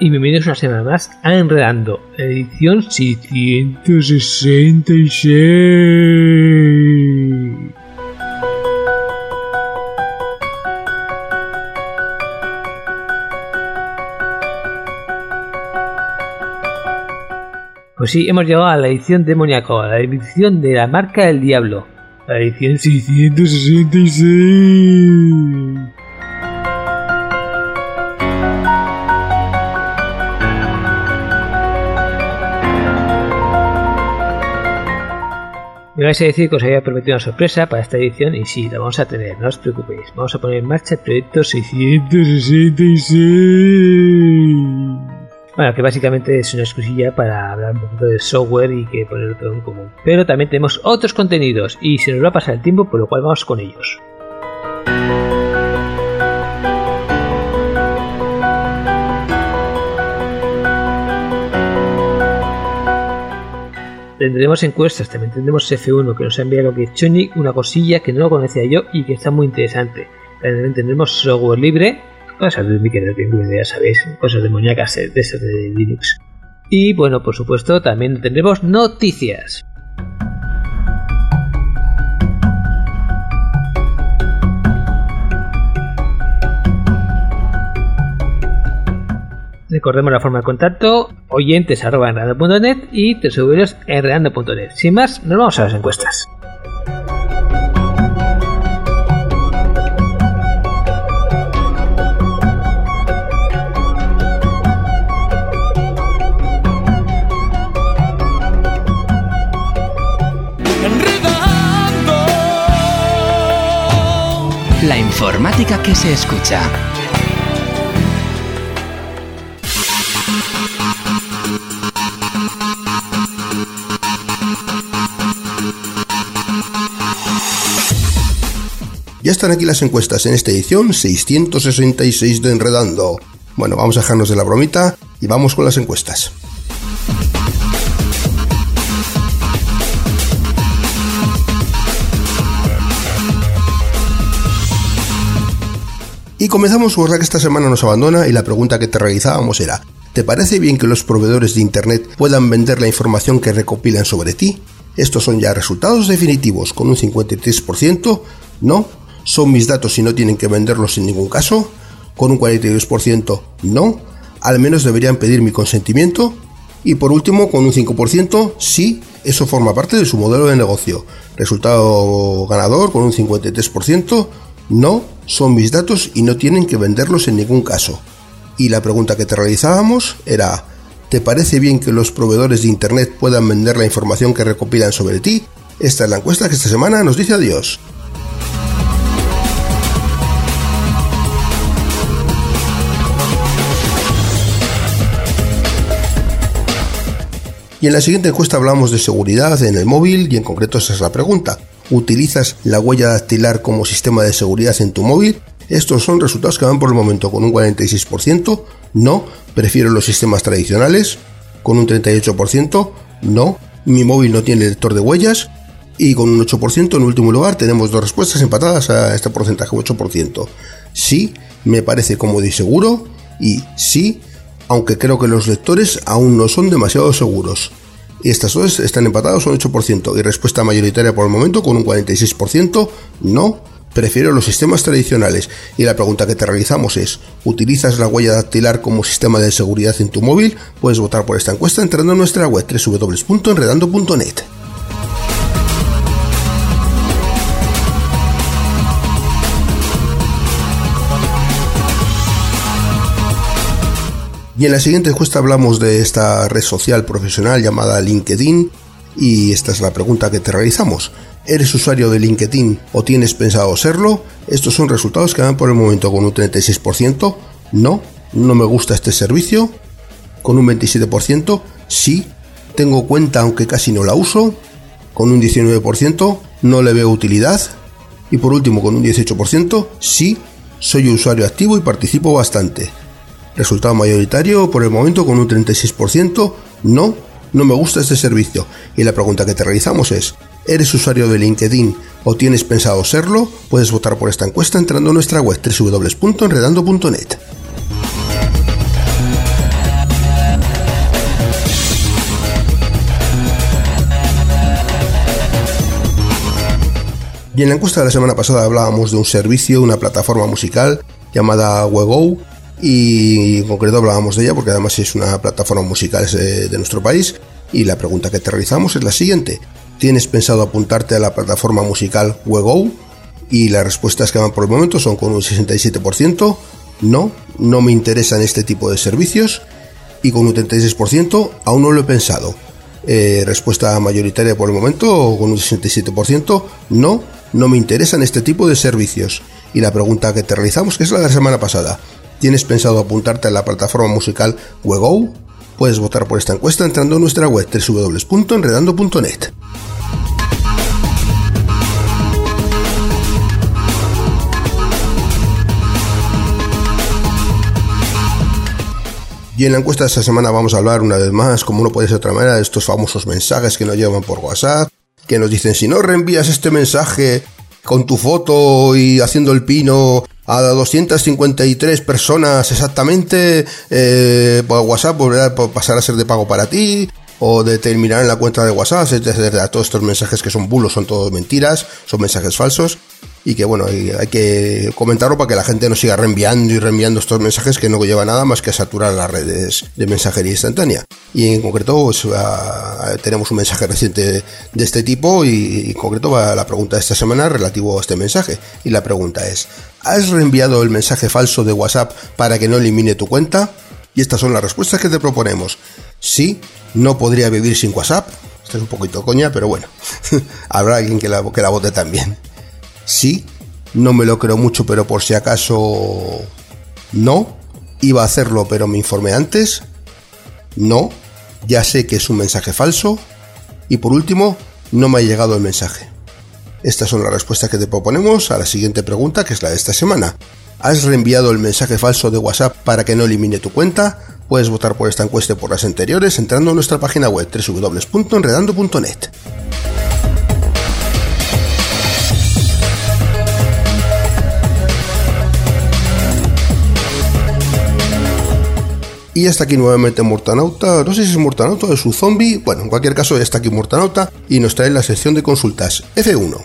Y bienvenidos una semana más a Enredando, edición 666. Pues sí, hemos llegado a la edición demoníaco, a la edición de la marca del diablo, la edición 666. Vais a decir que os había prometido una sorpresa para esta edición y sí, la vamos a tener, no os preocupéis. Vamos a poner en marcha el proyecto 666. Bueno, que básicamente es una excusilla para hablar un poquito de software y que ponerlo todo en común. Pero también tenemos otros contenidos y se nos va a pasar el tiempo, por lo cual vamos con ellos. Tendremos encuestas, también tendremos F1 que nos ha enviado que Choni una cosilla que no lo conocía yo y que está muy interesante. También tendremos software libre, cosas Mickey de sabéis, cosas demoníacas de, de, de Linux. Y bueno, por supuesto, también tendremos noticias. Recordemos la forma de contacto, oyentes arroba y tesoreros enredando.net. Sin más, nos vamos a las encuestas. La informática que se escucha. Ya están aquí las encuestas en esta edición 666 de Enredando. Bueno, vamos a dejarnos de la bromita y vamos con las encuestas. Y comenzamos la que esta semana nos abandona y la pregunta que te realizábamos era, ¿te parece bien que los proveedores de Internet puedan vender la información que recopilan sobre ti? Estos son ya resultados definitivos con un 53%, no, ¿Son mis datos y no tienen que venderlos en ningún caso? Con un 42% no. Al menos deberían pedir mi consentimiento. Y por último, con un 5% sí, eso forma parte de su modelo de negocio. Resultado ganador con un 53%. No, son mis datos y no tienen que venderlos en ningún caso. Y la pregunta que te realizábamos era, ¿te parece bien que los proveedores de Internet puedan vender la información que recopilan sobre ti? Esta es la encuesta que esta semana nos dice adiós. Y en la siguiente encuesta hablamos de seguridad en el móvil y en concreto esa es la pregunta. ¿Utilizas la huella dactilar como sistema de seguridad en tu móvil? Estos son resultados que van por el momento con un 46%, no, prefiero los sistemas tradicionales, con un 38%, no, mi móvil no tiene lector de huellas, y con un 8% en último lugar tenemos dos respuestas empatadas a este porcentaje, 8%. Sí, me parece cómodo y seguro, y sí, aunque creo que los lectores aún no son demasiado seguros. Y estas dos están empatados un 8% y respuesta mayoritaria por el momento con un 46%, no, prefiero los sistemas tradicionales. Y la pregunta que te realizamos es, ¿utilizas la huella dactilar como sistema de seguridad en tu móvil? Puedes votar por esta encuesta entrando en nuestra web www.enredando.net. Y en la siguiente encuesta hablamos de esta red social profesional llamada LinkedIn y esta es la pregunta que te realizamos. ¿Eres usuario de LinkedIn o tienes pensado serlo? Estos son resultados que van por el momento con un 36%. No, no me gusta este servicio. Con un 27%. Sí, tengo cuenta aunque casi no la uso. Con un 19%. No le veo utilidad. Y por último, con un 18%. Sí, soy usuario activo y participo bastante. Resultado mayoritario por el momento con un 36%, no, no me gusta este servicio. Y la pregunta que te realizamos es, ¿eres usuario de LinkedIn o tienes pensado serlo? Puedes votar por esta encuesta entrando a nuestra web www.enredando.net. Y en la encuesta de la semana pasada hablábamos de un servicio, una plataforma musical llamada Wego, y en concreto hablábamos de ella porque además es una plataforma musical de nuestro país y la pregunta que te realizamos es la siguiente. ¿Tienes pensado apuntarte a la plataforma musical Wego? Y las respuestas que van por el momento son con un 67%, no, no me interesan este tipo de servicios y con un 36% aún no lo he pensado. Eh, respuesta mayoritaria por el momento con un 67%, no, no me interesan este tipo de servicios. Y la pregunta que te realizamos, que es la de la semana pasada, ¿Tienes pensado apuntarte a la plataforma musical Wego? Puedes votar por esta encuesta entrando en nuestra web www.enredando.net. Y en la encuesta de esta semana vamos a hablar una vez más, como no puede ser de otra manera, de estos famosos mensajes que nos llevan por WhatsApp, que nos dicen si no reenvías este mensaje con tu foto y haciendo el pino a 253 personas exactamente, eh, pues WhatsApp volverá a pasar a ser de pago para ti, o de terminar en la cuenta de WhatsApp. Todos estos mensajes que son bulos son todos mentiras, son mensajes falsos y que bueno, hay, que comentarlo para que la gente no siga reenviando y reenviando estos mensajes que no lleva nada más que a saturar las redes de mensajería instantánea. Y en concreto pues, tenemos un mensaje reciente de este tipo y, en concreto va la pregunta de esta semana relativo a este mensaje. Y la pregunta es, ¿has reenviado el mensaje falso de WhatsApp para que no elimine tu cuenta? Y estas son las respuestas que te proponemos. Sí, no podría vivir sin WhatsApp. Esto es un poquito coña, pero bueno, habrá alguien que la, que la vote también. Sí, no me lo creo mucho, pero por si acaso no. Iba a hacerlo, pero me informé antes. No, ya sé que es un mensaje falso. Y por último, no me ha llegado el mensaje. Estas son las respuestas que te proponemos a la siguiente pregunta, que es la de esta semana. ¿Has reenviado el mensaje falso de WhatsApp para que no elimine tu cuenta? Puedes votar por esta encuesta y por las anteriores entrando a nuestra página web www.enredando.net. Y está aquí nuevamente Mortanauta. No sé si es Mortanauta o es su zombie. Bueno, en cualquier caso, está aquí Mortanauta y nos trae la sección de consultas F1.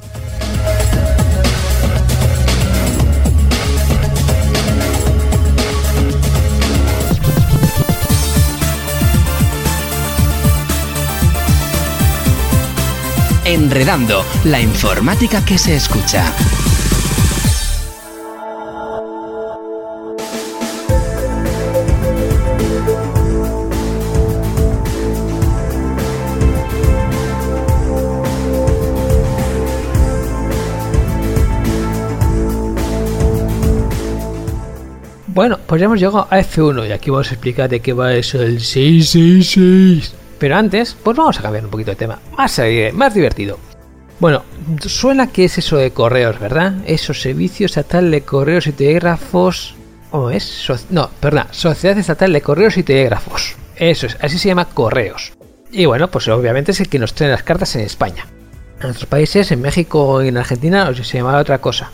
Enredando, la informática que se escucha. Bueno, pues ya hemos llegado a F1 y aquí vamos a explicar de qué va eso del 666. Pero antes, pues vamos a cambiar un poquito de tema. Más, más divertido. Bueno, suena que es eso de correos, ¿verdad? Esos servicios estatal de correos y telégrafos. ¿Cómo es? no, perdón, Sociedad Estatal de Correos y Telégrafos. Eso es, así se llama correos. Y bueno, pues obviamente es el que nos trae las cartas en España. En otros países, en México y en Argentina, se llama otra cosa.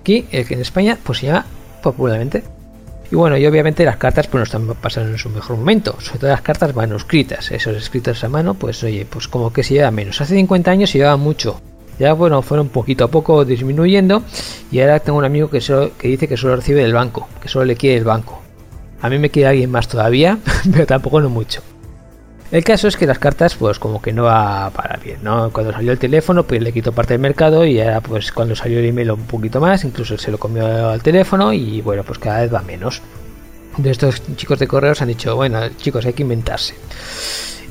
Aquí, el que en España, pues se llama popularmente y bueno, y obviamente las cartas pues no están pasando en su mejor momento, sobre todo las cartas manuscritas, esos escritos a mano, pues oye, pues como que se lleva menos. Hace 50 años se llevaba mucho, ya bueno, fueron poquito a poco disminuyendo y ahora tengo un amigo que, solo, que dice que solo recibe del banco, que solo le quiere el banco. A mí me quiere alguien más todavía, pero tampoco no mucho. El caso es que las cartas, pues como que no va para bien, ¿no? Cuando salió el teléfono, pues le quitó parte del mercado y ahora, pues cuando salió el email un poquito más, incluso se lo comió al teléfono y bueno, pues cada vez va menos. De estos chicos de correos han dicho, bueno, chicos, hay que inventarse.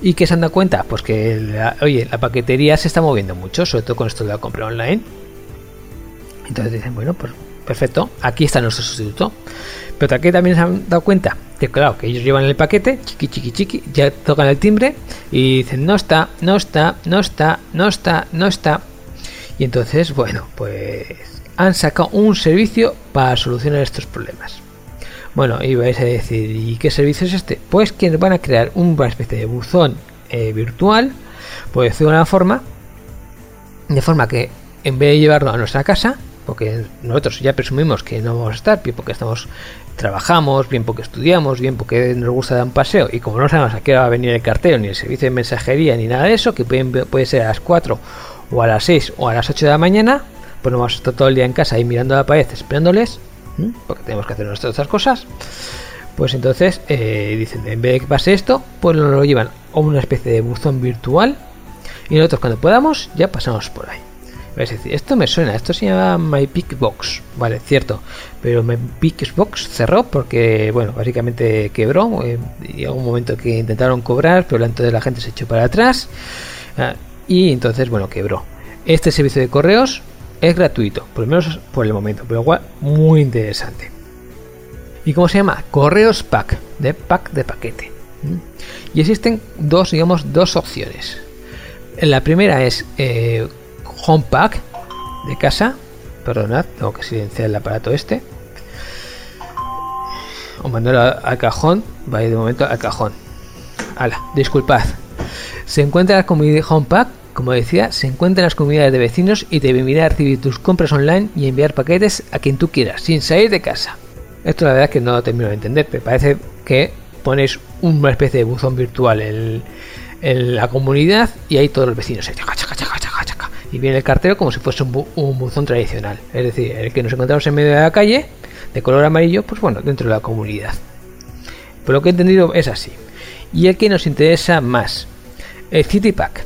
¿Y qué se han dado cuenta? Pues que, oye, la paquetería se está moviendo mucho, sobre todo con esto de la compra online. Entonces dicen, bueno, pues perfecto, aquí está nuestro sustituto. Pero aquí también se han dado cuenta que claro, que ellos llevan el paquete, chiqui chiqui chiqui, ya tocan el timbre y dicen no está, no está, no está, no está, no está. Y entonces, bueno, pues han sacado un servicio para solucionar estos problemas. Bueno, y vais a decir, ¿y qué servicio es este? Pues que van a crear una especie de buzón eh, virtual, decirlo de una forma, de forma que en vez de llevarlo a nuestra casa, porque nosotros ya presumimos que no vamos a estar, bien porque estamos trabajamos, bien porque estudiamos, bien porque nos gusta dar un paseo, y como no sabemos a qué va a venir el cartero, ni el servicio de mensajería, ni nada de eso, que puede ser a las 4 o a las 6 o a las 8 de la mañana, pues no vamos a estar todo el día en casa ahí mirando a la pared esperándoles, porque tenemos que hacer nuestras otras cosas. Pues entonces eh, dicen, en vez de que pase esto, pues nos lo llevan a una especie de buzón virtual y nosotros cuando podamos ya pasamos por ahí. Es decir, esto me suena, esto se llama My Box, vale, cierto, pero My Box cerró porque, bueno, básicamente quebró, eh, y un momento que intentaron cobrar, pero entonces la gente se echó para atrás, ah, y entonces, bueno, quebró. Este servicio de correos es gratuito, por lo menos por el momento, pero igual muy interesante. ¿Y cómo se llama? Correos Pack, de pack de paquete. Y existen dos, digamos, dos opciones. La primera es eh, Home Pack de casa. Perdonad, tengo que silenciar el aparato este. o mandarlo al cajón, vaya de momento al cajón. Hala, disculpad. Se encuentra la comunidad Homepack, como decía, se encuentra en las comunidades de vecinos y te permitirá recibir tus compras online y enviar paquetes a quien tú quieras, sin salir de casa. Esto la verdad es que no lo termino de entender, me parece que pones una especie de buzón virtual en, la comunidad y ahí todos los vecinos y viene el cartero como si fuese un, un, buzón tradicional, es decir, el que nos encontramos en medio de la calle, de color amarillo, pues bueno, dentro de la comunidad. Por lo que he entendido es así. Y el que nos interesa más, el City Pack.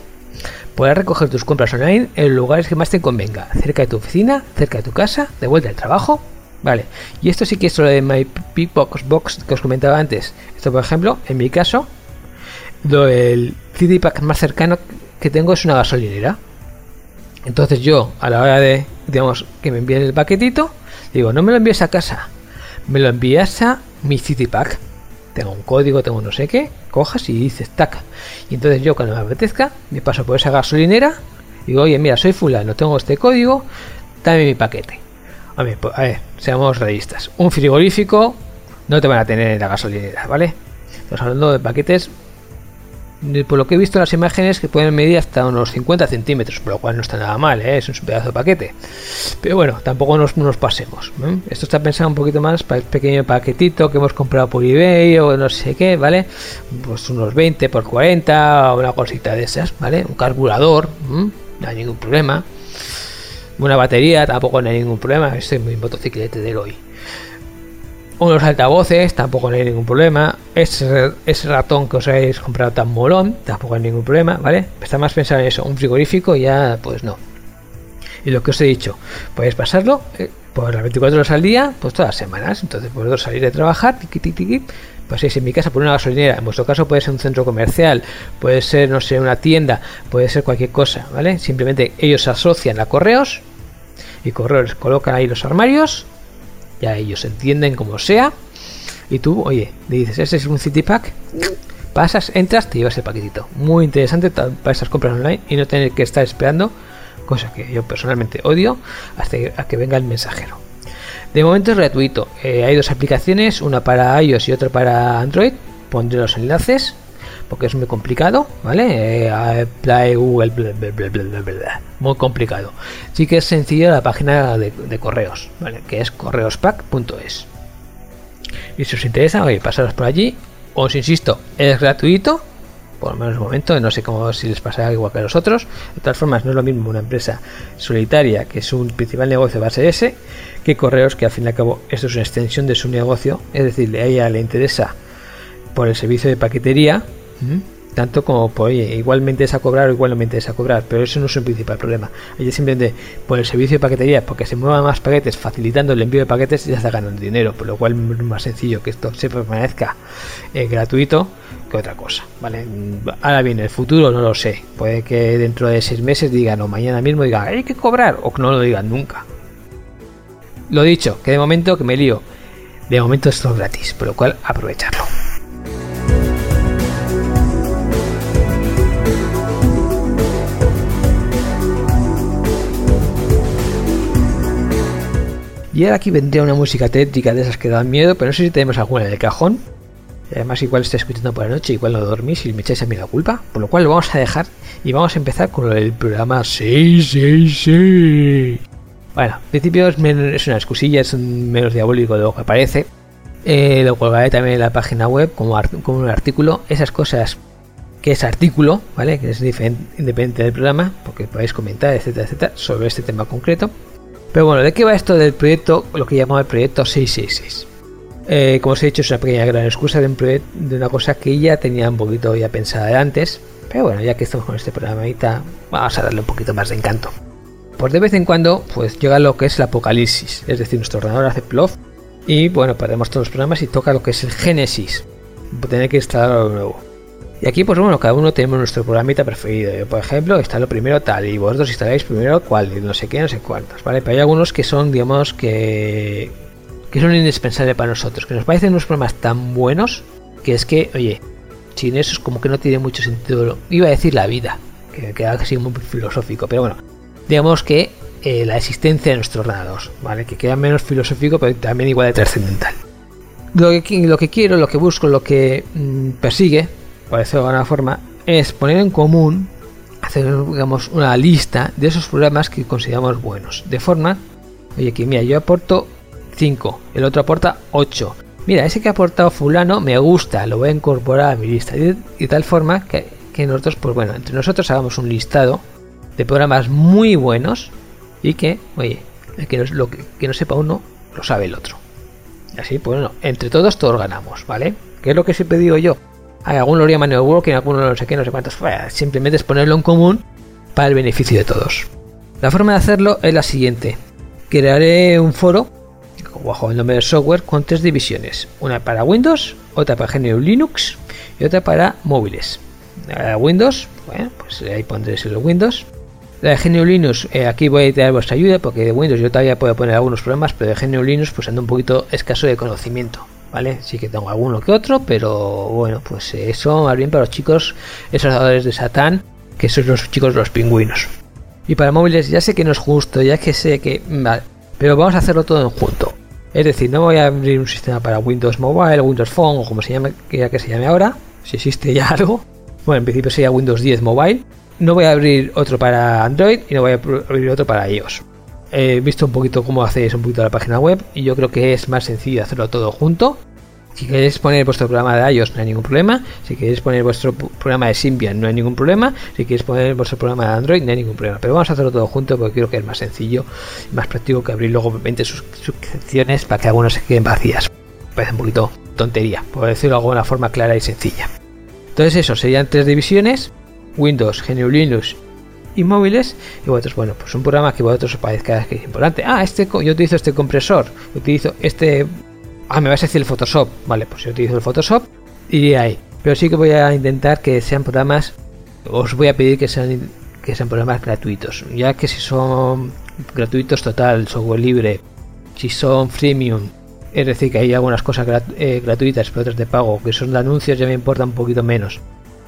Podrás recoger tus compras online en lugares que más te convenga, cerca de tu oficina, cerca de tu casa, de vuelta al trabajo. Vale, y esto sí que es lo de My Box Box que os comentaba antes. Esto, por ejemplo, en mi caso, el City Pack más cercano que tengo es una gasolinera. Entonces yo, a la hora de, digamos, que me envíen el paquetito, digo, no me lo envíes a casa, me lo envías a mi City Pack. Tengo un código, tengo no sé qué, cojas y dices tac. Y entonces yo cuando me apetezca, me paso por esa gasolinera, digo, oye, mira, soy fulano, tengo este código, dame mi paquete. A ver, pues, a ver, seamos realistas. Un frigorífico no te van a tener en la gasolinera, ¿vale? Estamos hablando de paquetes por lo que he visto en las imágenes que pueden medir hasta unos 50 centímetros, por lo cual no está nada mal, ¿eh? es un pedazo de paquete. Pero bueno, tampoco nos, pasemos. ¿eh? Esto está pensado un poquito más para el pequeño paquetito que hemos comprado por eBay o no sé qué, ¿vale? Pues unos 20 por 40 o una cosita de esas, ¿vale? Un carburador, no hay ningún problema. Una batería, tampoco no hay ningún problema. Estoy muy motociclete del hoy unos altavoces, tampoco hay ningún problema. Ese, ese ratón que os habéis comprado tan molón, tampoco hay ningún problema, ¿vale? Está más pensado en eso. Un frigorífico ya, pues no. Y lo que os he dicho, podéis pasarlo eh, por las 24 horas al día, pues todas las semanas. Entonces, vosotros salir de trabajar, tiqui, tiqui, tiqui, paséis en mi casa por una gasolinera. En vuestro caso puede ser un centro comercial, puede ser, no sé, una tienda, puede ser cualquier cosa, ¿vale? Simplemente ellos asocian a correos y correos colocan ahí los armarios ya ellos entienden como sea. Y tú, oye, le dices, ese es un City Pack, pasas, entras, te llevas el paquetito. Muy interesante para esas compras online y no tener que estar esperando, cosa que yo personalmente odio, hasta que venga el mensajero. De momento es gratuito. Eh, hay dos aplicaciones, una para iOS y otra para Android. Pondré los enlaces porque es muy complicado, ¿vale? Eh, Google, muy complicado. Sí que es sencillo la página de, correos, ¿vale? Que es correospack.es. Y si os interesa, pasaros por allí. Os insisto, es gratuito, por lo menos de momento, no sé cómo si les pasará igual que a los otros. De todas formas, no es lo mismo una empresa solitaria, que es un principal negocio va a ser ese, que correos, que al fin y al cabo esto es una extensión de su negocio, es decir, a ella le interesa por el servicio de paquetería, tanto como por, oye, igualmente es a cobrar o igualmente es a cobrar, pero eso no es un principal problema. Ella simplemente por el servicio de paquetería, porque se muevan más paquetes facilitando el envío de paquetes, ya está ganando dinero, por lo cual es más sencillo que esto se permanezca eh, gratuito que otra cosa. ¿vale? Ahora bien, el futuro no lo sé. Puede que dentro de seis meses digan o mañana mismo digan hay que cobrar o que no lo digan nunca. Lo dicho, que de momento que me lío. De momento esto es gratis, por lo cual aprovecharlo. Y ahora aquí vendría una música tétrica de esas que dan miedo, pero no sé si tenemos alguna en el cajón. Además, igual está escuchando por la noche, igual no dormís y me echáis a mí la culpa. Por lo cual lo vamos a dejar y vamos a empezar con el programa 666. Bueno, en principio es, una excusilla, es menos diabólico de lo que parece. Eh, lo colgaré también en la página web como, un artículo. Esas cosas que es artículo, ¿vale? Que es independiente del programa, porque podéis comentar, etcétera, etcétera, sobre este tema concreto. Pero bueno, ¿de qué va esto del proyecto, lo que llamamos el proyecto 666? Eh, como os he dicho, es una pequeña gran excusa de, un de una cosa que ya tenía un poquito ya pensada de antes. Pero bueno, ya que estamos con este programita, vamos a darle un poquito más de encanto. Pues de vez en cuando, pues llega lo que es el apocalipsis. Es decir, nuestro ordenador hace plof y bueno, perdemos todos los programas y toca lo que es el Génesis. Tener que instalar algo nuevo. Y aquí, pues bueno, cada uno tenemos nuestro programita preferido. Yo, por ejemplo, está lo primero tal, y vosotros instaláis primero cuál, y no sé qué, no sé cuántos, ¿vale? Pero hay algunos que son, digamos, que, que son indispensables para nosotros, que nos parecen unos programas tan buenos que es que, oye, sin eso es como que no tiene mucho sentido. Iba a decir la vida, que queda casi muy filosófico, pero bueno, digamos que eh, la existencia de nuestro ordenador, ¿vale? Que queda menos filosófico, pero también igual de trascendental. Lo que, lo que quiero, lo que busco, lo que mm, persigue, por decirlo de alguna forma, es poner en común, hacer digamos, una lista de esos programas que consideramos buenos. De forma, oye, que mira, yo aporto 5, el otro aporta 8. Mira, ese que ha aportado fulano me gusta, lo voy a incorporar a mi lista. Y de, tal forma que, que nosotros, pues bueno, entre nosotros hagamos un listado de programas muy buenos y que, oye, que no, lo que, no sepa uno, lo sabe el otro. Así, pues bueno, entre todos todos ganamos, ¿vale? ¿Qué es lo que siempre digo yo? Algunos lo llaman networking, algunos no sé qué, no sé cuántos. simplemente es ponerlo en común para el beneficio de todos. La forma de hacerlo es la siguiente. Crearé un foro bajo el nombre del software con tres divisiones. Una para Windows, otra para GNU Linux y otra para móviles. Windows, bueno, pues ahí pondré el Windows. La de GNU Linux, eh, aquí voy a tener vuestra ayuda porque de Windows yo todavía puedo poner algunos programas, pero de GNU Linux pues ando un poquito escaso de conocimiento, ¿vale? Sí que tengo alguno que otro, pero bueno, pues eso más bien para los chicos, esos dadores de Satán, que son los chicos los pingüinos. Y para móviles ya sé que no es justo, ya que sé que... Vale, pero vamos a hacerlo todo en junto. Es decir, no voy a abrir un sistema para Windows Mobile, Windows Phone o como se llame, que se llame ahora, si existe ya algo. Bueno, en principio sería Windows 10 Mobile no voy a abrir otro para Android y no voy a abrir otro para iOS. He visto un poquito cómo hacéis un poquito la página web y yo creo que es más sencillo hacerlo todo junto. Si queréis poner vuestro programa de iOS no hay ningún problema. Si queréis poner vuestro programa de Symbian no hay ningún problema. Si queréis poner vuestro programa de Android no hay ningún problema. Pero vamos a hacerlo todo junto porque creo que es más sencillo y más práctico que abrir luego 20 suscripciones para que algunas se queden vacías. Parece un poquito tontería, por decirlo de alguna forma clara y sencilla. Entonces eso, serían tres divisiones Windows, GNU Linux y móviles y vosotros, bueno, pues un programa que vosotros os parezca que es importante. Ah, este yo utilizo este compresor, utilizo este... Ah, me vas a decir el Photoshop. Vale, pues yo utilizo el Photoshop y ahí. Pero sí que voy a intentar que sean programas, os voy a pedir que sean, que sean programas gratuitos, ya que si son gratuitos total, software libre, si son freemium, es decir, que hay algunas cosas eh, gratuitas pero otras de pago, que son de anuncios, ya me importa un poquito menos.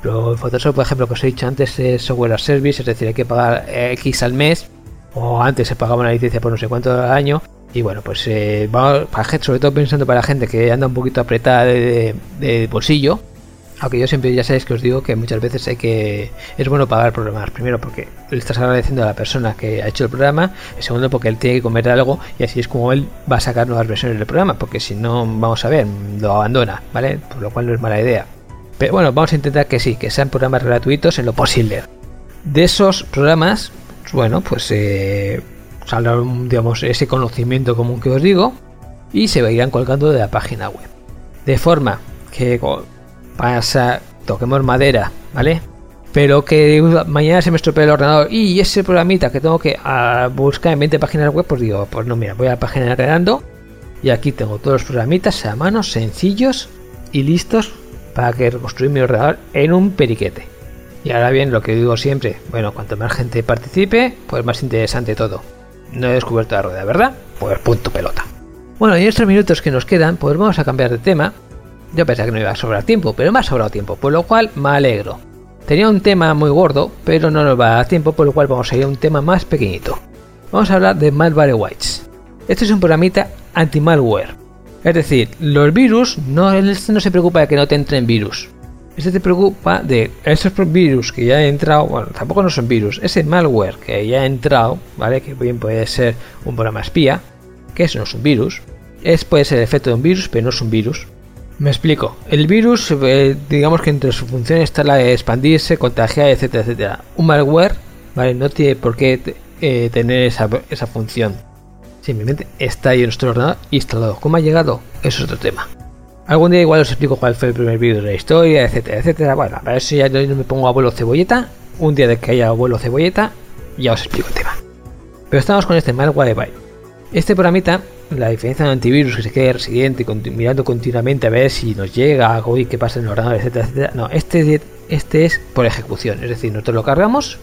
Pero Photoshop, por ejemplo, que os he dicho antes, es software as service, es decir, hay que pagar X al mes, o antes se pagaba una licencia por no sé cuánto al año. Y bueno, pues eh, vamos, sobre todo pensando para gente que anda un poquito apretada de, bolsillo, aunque yo siempre ya sabéis que os digo que muchas veces hay que es bueno pagar programas primero porque le estás agradeciendo a la persona que ha hecho el programa y segundo porque él tiene que comer algo y así es como él va a sacar nuevas versiones del programa porque si no vamos a ver lo abandona vale por lo cual no es mala idea bueno, vamos a intentar que sí, que sean programas gratuitos en lo posible. De esos programas, bueno, pues eh, saldrá, digamos, ese conocimiento común que os digo y se irán colgando de la página web. De forma que pasa, toquemos madera, ¿vale? Pero que mañana se me estropee el ordenador y ese programita que tengo que ah, buscar en 20 páginas web, pues digo, pues no, mira, voy a la página de y aquí tengo todos los programitas a mano, sencillos y listos para que reconstruir mi ordenador en un periquete. Y ahora bien, lo que digo siempre, bueno, cuanto más gente participe, pues más interesante todo. No he descubierto la rueda, ¿verdad? Pues punto pelota. Bueno, y en estos minutos que nos quedan, pues vamos a cambiar de tema. Yo pensaba que no iba a sobrar tiempo, pero me ha sobrado tiempo, por lo cual me alegro. Tenía un tema muy gordo, pero no nos va a dar tiempo, por lo cual vamos a ir a un tema más pequeñito. Vamos a hablar de Malware-Whites. Este es un programita anti-malware es decir, los virus, no, este no se preocupa de que no te entren virus. Este te preocupa de esos virus que ya han entrado, bueno, tampoco no son virus, ese malware que ya ha entrado, ¿vale? Que bien puede ser un programa espía, que eso no es un virus. Es, puede ser el efecto de un virus, pero no es un virus. Me explico. El virus, eh, digamos que entre sus funciones está la de expandirse, contagiar, etcétera, etcétera. Un malware, ¿vale? No tiene por qué eh, tener esa, esa función. Simplemente está ahí en nuestro ordenador instalado. ¿Cómo ha llegado? Eso es otro tema. Algún día igual os explico cuál fue el primer vídeo de la historia, etcétera, etcétera. Bueno, para eso ya no me pongo abuelo cebolleta. Un día de que haya abuelo cebolleta, ya os explico el tema. Pero estamos con este malware byte. Este programita, la diferencia de antivirus que se quede residente mirando continuamente a ver si nos llega algo y qué pasa en el ordenador, etcétera, etcétera. No, este, este es por ejecución. Es decir, nosotros lo cargamos,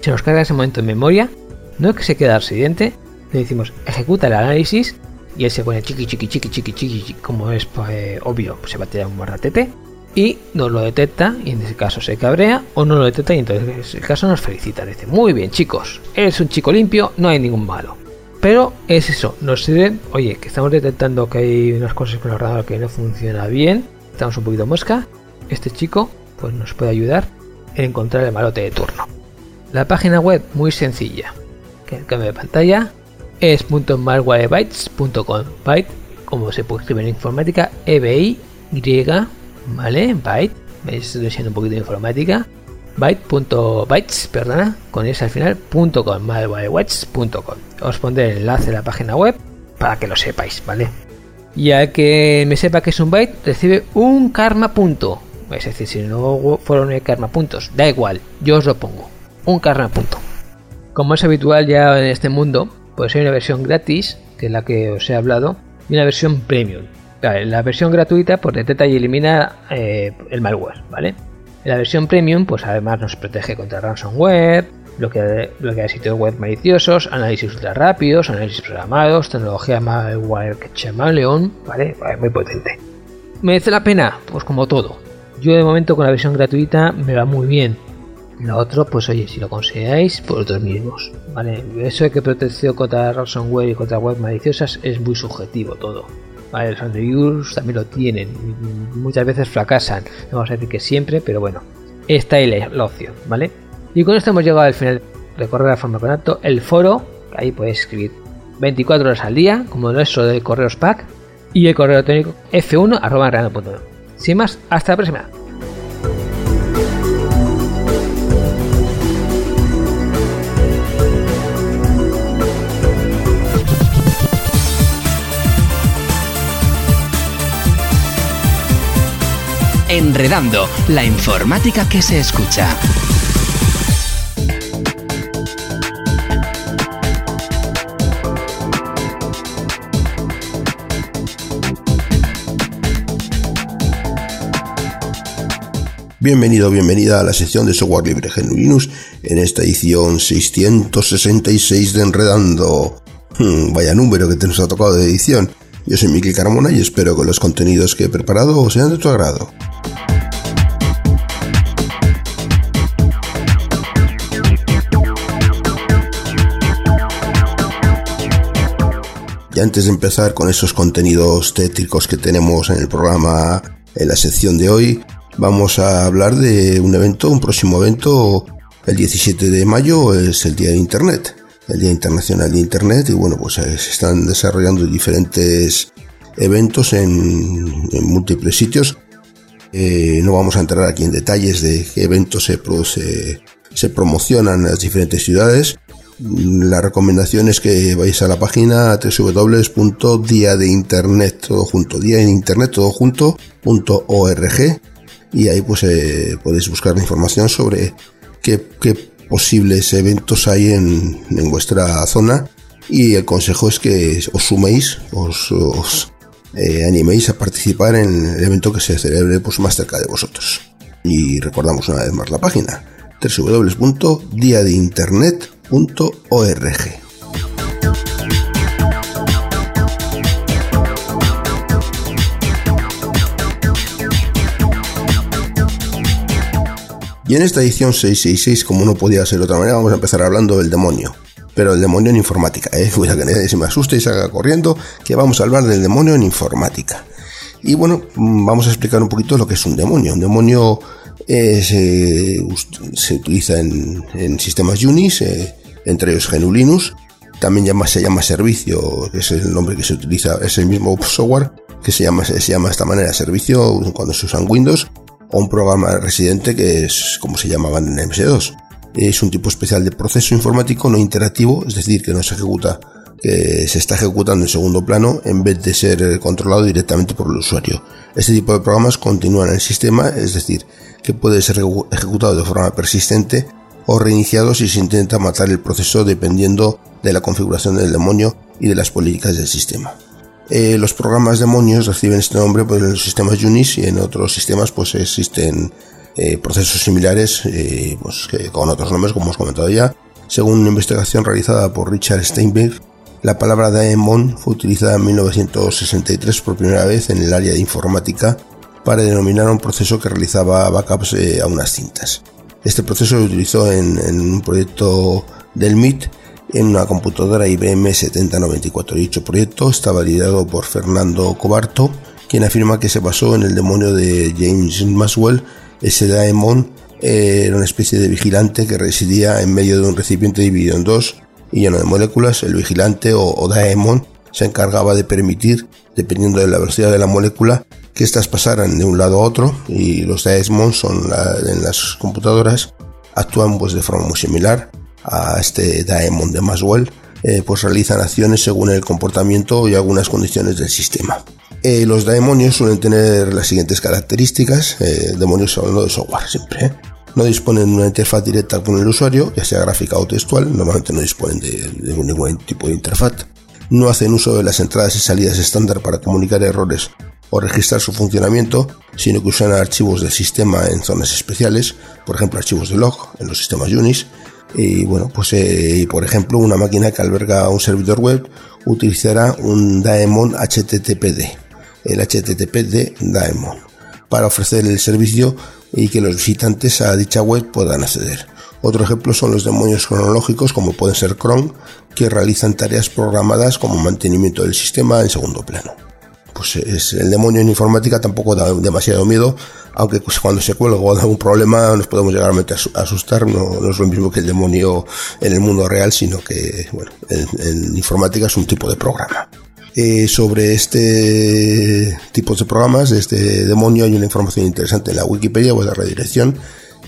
se nos carga ese momento en memoria, no es que se quede residente, le decimos ejecuta el análisis y él se pone chiqui chiqui chiqui chiqui chiqui, como es pues, obvio, pues se va a tirar un guardatete y nos lo detecta y en ese caso se cabrea o no lo detecta y entonces en ese caso nos felicita. Dice, muy bien chicos, eres un chico limpio, no hay ningún malo. Pero es eso, nos sirve, oye, que estamos detectando que hay unas cosas con el ordenador que no funciona bien, estamos un poquito mosca, este chico pues nos puede ayudar en encontrar el malote de turno. La página web muy sencilla, que el cambio de pantalla es .malwarebytes.com, byte como se puede escribir en informática, EBI, Y, ¿vale? Byte, estoy siendo un poquito de informática, byte.bytes, perdona, con ese al final, .com. Os pondré el enlace a la página web para que lo sepáis, ¿vale? Ya que me sepa que es un byte, recibe un karma punto. Es decir, si no fueron karma puntos, da igual, yo os lo pongo. Un karma punto. Como es habitual ya en este mundo, pues hay una versión gratis, que es la que os he hablado, y una versión premium. la versión gratuita pues detecta y elimina eh, el malware, ¿vale? la versión premium pues además nos protege contra ransomware, bloquea, bloquea sitios web maliciosos, análisis ultra rápidos, análisis programados, tecnología malware chameleon, ¿vale? Muy potente. ¿Merece la pena? Pues como todo. Yo de momento con la versión gratuita me va muy bien. Lo otro, pues oye, si lo consideráis, por otros mismos. ¿Vale? Eso de que protección contra ransomware y contra web maliciosas es muy subjetivo todo. ¿Vale? Los antivirus también lo tienen. Muchas veces fracasan. No vamos a decir que siempre, pero bueno. Esta es la opción, ¿vale? Y con esto hemos llegado al final de Forma Contacto. El foro, ahí podéis escribir 24 horas al día, como nuestro de Correos Pack. Y el correo electrónico f1 Sin más, hasta la próxima. Enredando, la informática que se escucha. Bienvenido, bienvenida a la sección de software libre GNU Linux en esta edición 666 de Enredando. Hmm, vaya número que te nos ha tocado de edición. Yo soy Miki Carmona y espero que los contenidos que he preparado sean de tu agrado. Antes de empezar con esos contenidos tétricos que tenemos en el programa, en la sección de hoy, vamos a hablar de un evento, un próximo evento, el 17 de mayo es el Día de Internet, el Día Internacional de Internet, y bueno, pues se están desarrollando diferentes eventos en, múltiples sitios. Eh, no vamos a entrar aquí en detalles de qué eventos se, se, se promocionan en las diferentes ciudades, la recomendación es que vais a la página www.diadeinternet y ahí pues eh, podéis buscar información sobre qué, posibles eventos hay en, vuestra zona y el consejo es que os suméis, os, eh, animéis a participar en el evento que se celebre pues, más cerca de vosotros. Y recordamos una vez más la página www.diadeinternet.com y en esta edición 666, como no podía ser de otra manera, vamos a empezar hablando del demonio. Pero el demonio en informática, ¿eh? Cuida que nadie se me asuste y salga corriendo, que vamos a hablar del demonio en informática. Y bueno, mm, vamos a explicar un poquito lo que es un demonio. Un demonio eh, se, utiliza en, sistemas Unis, eh, entre ellos GNU Linux. También se llama servicio, es el nombre que se utiliza, es el mismo software que se llama, se llama de esta manera servicio cuando se usan Windows, o un programa residente que es como se llamaban en MS2. Es un tipo especial de proceso informático no interactivo, es decir, que no se ejecuta, que se está ejecutando en segundo plano en vez de ser controlado directamente por el usuario. Este tipo de programas continúan en el sistema, es decir, que puede ser ejecutado de forma persistente o reiniciado si se intenta matar el proceso dependiendo de la configuración del demonio y de las políticas del sistema. Eh, los programas demonios reciben este nombre pues, en los sistemas Unix y en otros sistemas pues existen eh, procesos similares eh, pues, con otros nombres como hemos comentado ya. Según una investigación realizada por Richard Steinberg, la palabra daemon fue utilizada en 1963 por primera vez en el área de informática para denominar un proceso que realizaba backups a unas cintas. Este proceso se utilizó en, un proyecto del MIT en una computadora IBM 7094. Dicho proyecto estaba liderado por Fernando Cobarto, quien afirma que se basó en el demonio de James Maxwell. Ese daemon era una especie de vigilante que residía en medio de un recipiente dividido en dos y lleno de moléculas. El vigilante o, daemon se encargaba de permitir, dependiendo de la velocidad de la molécula, que éstas pasaran de un lado a otro y los daemons son en las computadoras actúan pues de forma muy similar a este daemon de Maxwell, eh, pues realizan acciones según el comportamiento y algunas condiciones del sistema. Eh, los daemonios suelen tener las siguientes características, eh, demonios hablando de software siempre. No disponen de una interfaz directa con el usuario, ya sea gráfica o textual, normalmente no disponen de, de ningún tipo de interfaz. No hacen uso de las entradas y salidas estándar para comunicar errores o registrar su funcionamiento, sino que usan archivos del sistema en zonas especiales, por ejemplo archivos de log en los sistemas Unix. Y bueno, pues eh, por ejemplo una máquina que alberga un servidor web utilizará un daemon HTTPD, el HTTP de daemon, para ofrecer el servicio y que los visitantes a dicha web puedan acceder. Otro ejemplo son los demonios cronológicos, como pueden ser cron, que realizan tareas programadas como mantenimiento del sistema en segundo plano pues es el demonio en informática tampoco da demasiado miedo, aunque pues, cuando se cuelga o da algún problema nos podemos llegar a asustar, no, es lo mismo que el demonio en el mundo real, sino que, bueno, en, informática es un tipo de programa. Eh, sobre este tipo de programas, de este demonio, hay una información interesante en la Wikipedia, voy a la dirección,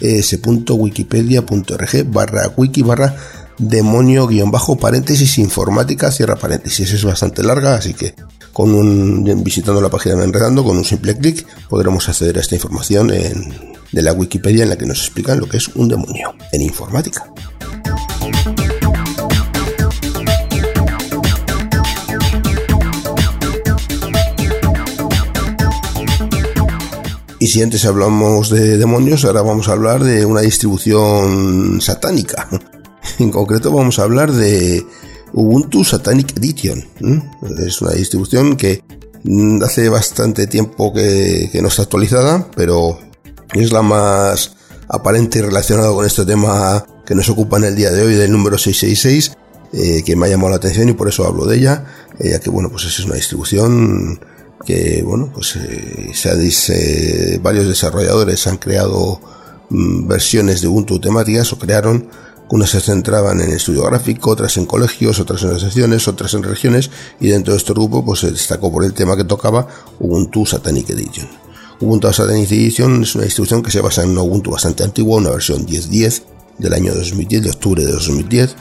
s.wikipedia.org barra wiki barra demonio guion bajo paréntesis informática cierra paréntesis es bastante larga así que con un, visitando la página Enredando, con un simple clic, podremos acceder a esta información de la Wikipedia en la que nos explican lo que es un demonio en informática. Y si antes hablamos de demonios, ahora vamos a hablar de una distribución satánica. En concreto vamos a hablar de Ubuntu Satanic Edition. Es una distribución que mm, hace bastante tiempo que, no está actualizada, pero es la más aparente y relacionada con este tema que nos ocupa en el día de hoy del número 666, eh, que me ha llamado la atención y por eso hablo de ella, eh, ya que bueno, pues es una distribución que bueno, pues eh, se varios desarrolladores han creado mm, versiones de Ubuntu temáticas o crearon unas se centraban en estudio gráfico, otras en colegios, otras en secciones, otras en regiones, y dentro de este grupo pues, se destacó por el tema que tocaba Ubuntu Satanic Edition. Ubuntu Satanic Edition es una distribución que se basa en un Ubuntu bastante antigua, una versión 10.10 del año 2010, de octubre de 2010,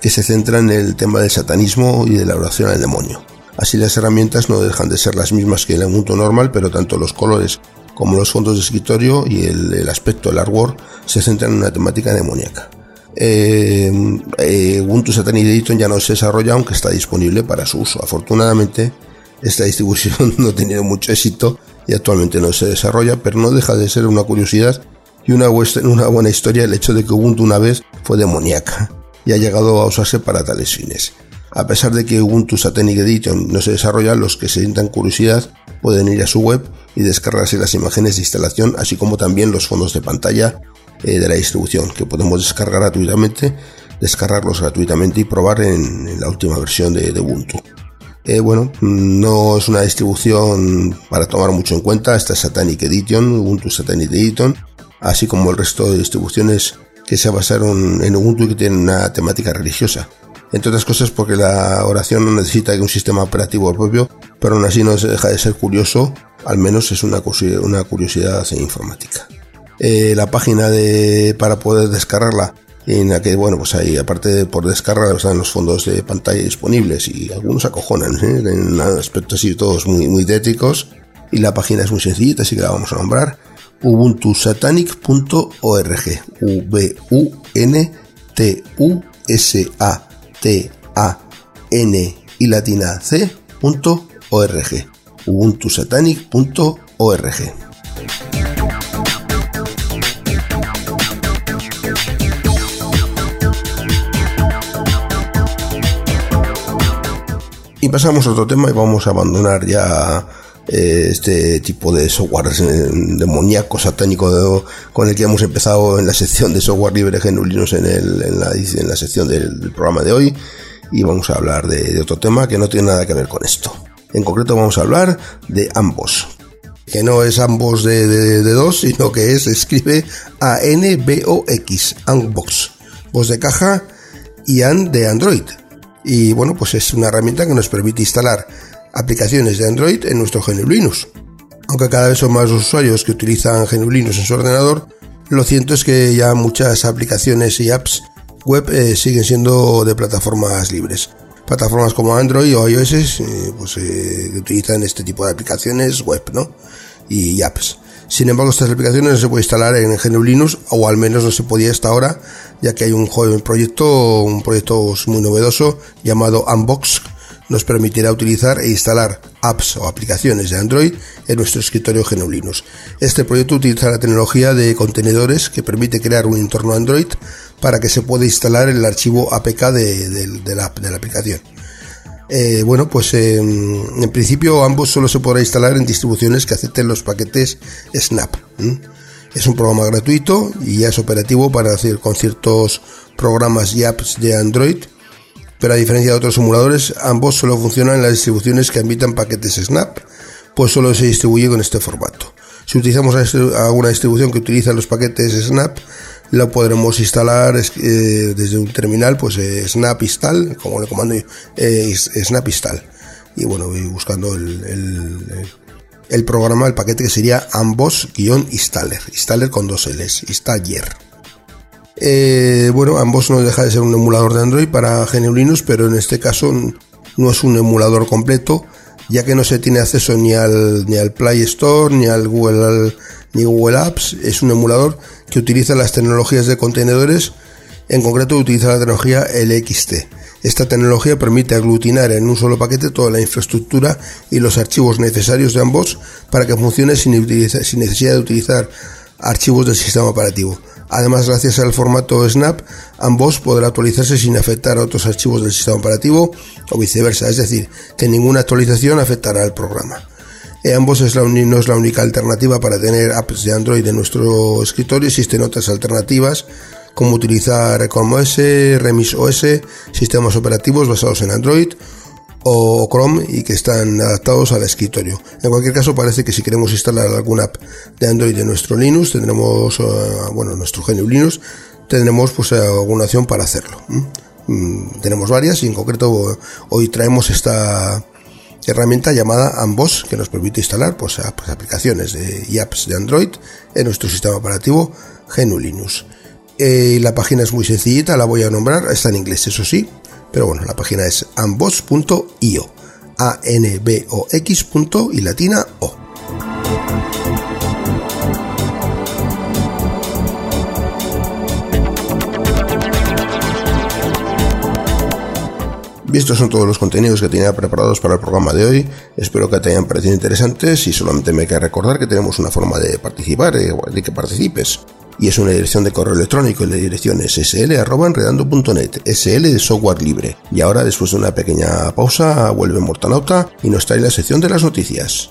que se centra en el tema del satanismo y de la oración al demonio. Así las herramientas no dejan de ser las mismas que el Ubuntu normal, pero tanto los colores como los fondos de escritorio y el, aspecto del artwork se centran en una temática demoníaca. Eh, eh, Ubuntu Satanic ya no se desarrolla, aunque está disponible para su uso. Afortunadamente, esta distribución no ha tenido mucho éxito y actualmente no se desarrolla, pero no deja de ser una curiosidad y una, una buena historia el hecho de que Ubuntu una vez fue demoníaca y ha llegado a usarse para tales fines. A pesar de que Ubuntu Satanic Edition no se desarrolla, los que se sientan curiosidad pueden ir a su web y descargarse las imágenes de instalación, así como también los fondos de pantalla eh, de la distribución que podemos descargar gratuitamente, descargarlos gratuitamente y probar en, la última versión de, Ubuntu. Eh, bueno, no es una distribución para tomar mucho en cuenta, esta Satanic Edition, Ubuntu Satanic Edition, así como el resto de distribuciones que se basaron en Ubuntu y que tienen una temática religiosa. Entre otras cosas porque la oración no necesita un sistema operativo propio, pero aún así no deja de ser curioso, al menos es una, curiosidad informática. Eh, la página de para poder descargarla en la que bueno pues ahí aparte de por descargar están los fondos de pantalla disponibles y algunos acojonan ¿eh? en aspectos así todos muy muy y la página es muy sencillita así que la vamos a nombrar ubuntusatanic.org v u n t a n y latina c.org ubuntusatanic.org Y pasamos a otro tema y vamos a abandonar ya eh, este tipo de software demoníaco, satánico, con el que hemos empezado en la sección de software libre GNU Linux en, en, la, en la sección del, programa de hoy. Y vamos a hablar de, otro tema que no tiene nada que ver con esto. En concreto vamos a hablar de ambos. Que no es ambos de, de, dos, sino que es, escribe A-N-B-O-X. Voz de caja y AN de Android. Y bueno, pues es una herramienta que nos permite instalar aplicaciones de Android en nuestro GNU Linux. Aunque cada vez son más los usuarios que utilizan GNU Linux en su ordenador, lo cierto es que ya muchas aplicaciones y apps web eh, siguen siendo de plataformas libres. Plataformas como Android o iOS eh, pues, eh, utilizan este tipo de aplicaciones web ¿no? y apps. Sin embargo, estas aplicaciones no se puede instalar en GNU Linux, o al menos no se podía hasta ahora, ya que hay un joven proyecto, un proyecto muy novedoso llamado Unbox, nos permitirá utilizar e instalar apps o aplicaciones de Android en nuestro escritorio GNU Linux. Este proyecto utiliza la tecnología de contenedores que permite crear un entorno Android para que se pueda instalar el archivo APK de, la, aplicación. Eh, bueno, pues en principio ambos solo se podrá instalar en distribuciones que acepten los paquetes Snap. Es un programa gratuito y ya es operativo para hacer con ciertos programas y apps de Android pero a diferencia de otros emuladores, ambos solo funcionan en las distribuciones que admitan paquetes Snap, pues solo se distribuye con este formato. Si utilizamos alguna distribución que utiliza los paquetes Snap, lo podremos instalar eh, desde un terminal, pues eh, Snap Install, como le comando eh, Snap Install. Y bueno, voy buscando el, el, programa, el paquete que sería ambos-installer, installer con dos L's, installer. Eh, bueno, ambos no deja de ser un emulador de Android para GNU Linux, pero en este caso no es un emulador completo, ya que no se tiene acceso ni al, ni al Play Store, ni al Google, ni Google Apps. Es un emulador que utiliza las tecnologías de contenedores, en concreto utiliza la tecnología LXT. Esta tecnología permite aglutinar en un solo paquete toda la infraestructura y los archivos necesarios de ambos para que funcione sin, sin necesidad de utilizar archivos del sistema operativo. Además, gracias al formato Snap, ambos podrá actualizarse sin afectar a otros archivos del sistema operativo o viceversa, es decir, que ninguna actualización afectará al programa. E ambos no es la única alternativa para tener apps de Android en nuestro escritorio, existen otras alternativas como utilizar Chrome OS, Remis OS, sistemas operativos basados en Android o Chrome y que están adaptados al escritorio. En cualquier caso, parece que si queremos instalar alguna app de Android en nuestro Linux, tendremos, eh, bueno, nuestro GNU Linux, tendremos pues alguna opción para hacerlo. Mm, tenemos varias y en concreto hoy traemos esta herramienta llamada Ambos que nos permite instalar pues, pues aplicaciones de, y apps de Android en nuestro sistema operativo GNU Linux. Eh, la página es muy sencillita, la voy a nombrar, está en inglés, eso sí, pero bueno, la página es ambos.io. A N B O X. y latina O. estos son todos los contenidos que tenía preparados para el programa de hoy. Espero que te hayan parecido interesantes y solamente me queda recordar que tenemos una forma de participar, eh, de que participes y es una dirección de correo electrónico y la dirección es sl.enredando.net, sl de software libre. Y ahora, después de una pequeña pausa, vuelve Mortanauta y nos trae la sección de las noticias.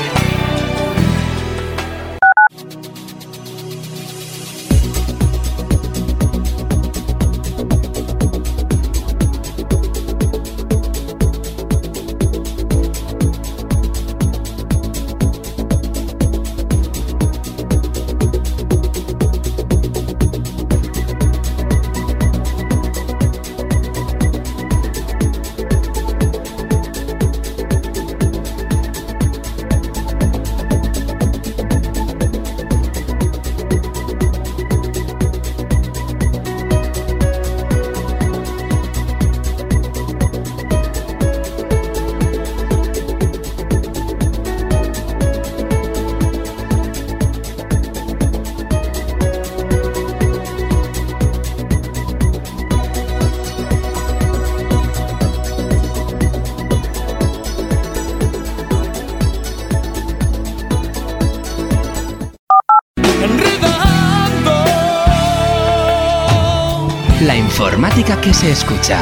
Que se escucha.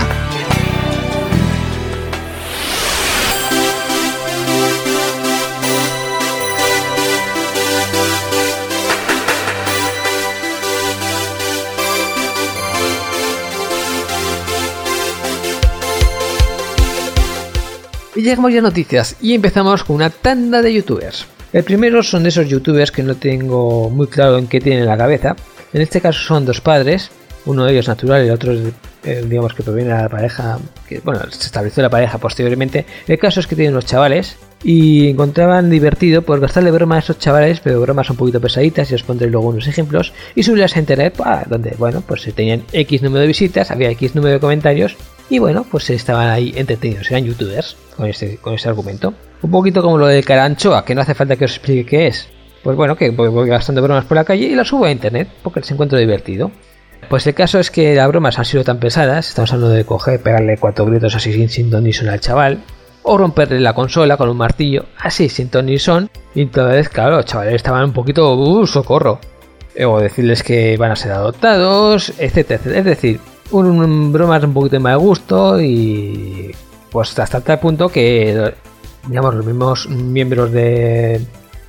Y llegamos ya a noticias y empezamos con una tanda de youtubers. El primero son esos youtubers que no tengo muy claro en qué tienen la cabeza. En este caso son dos padres, uno de ellos natural y el otro eh, digamos que proviene de la pareja, que bueno, se estableció la pareja posteriormente. El caso es que tienen unos chavales y encontraban divertido pues gastarle bromas a esos chavales, pero bromas un poquito pesaditas y os pondré luego unos ejemplos y subirlas a internet, donde bueno, pues se tenían X número de visitas, había X número de comentarios y bueno, pues estaban ahí entretenidos, eran youtubers con este, con ese argumento. Un poquito como lo de Caranchoa, que no hace falta que os explique qué es. Pues bueno, que voy gastando bromas por la calle y las subo a internet porque les encuentro divertido. Pues el caso es que las bromas han sido tan pesadas, estamos hablando de coger, pegarle cuatro gritos así sin, sin son al chaval, o romperle la consola con un martillo, así sin ton ni son, y entonces, claro, los chavales estaban un poquito, uh, socorro, o decirles que van a ser adoptados, etcétera, etcétera. Es decir, un, bromas un poquito de mal gusto y pues hasta tal punto que, digamos, los mismos miembros de,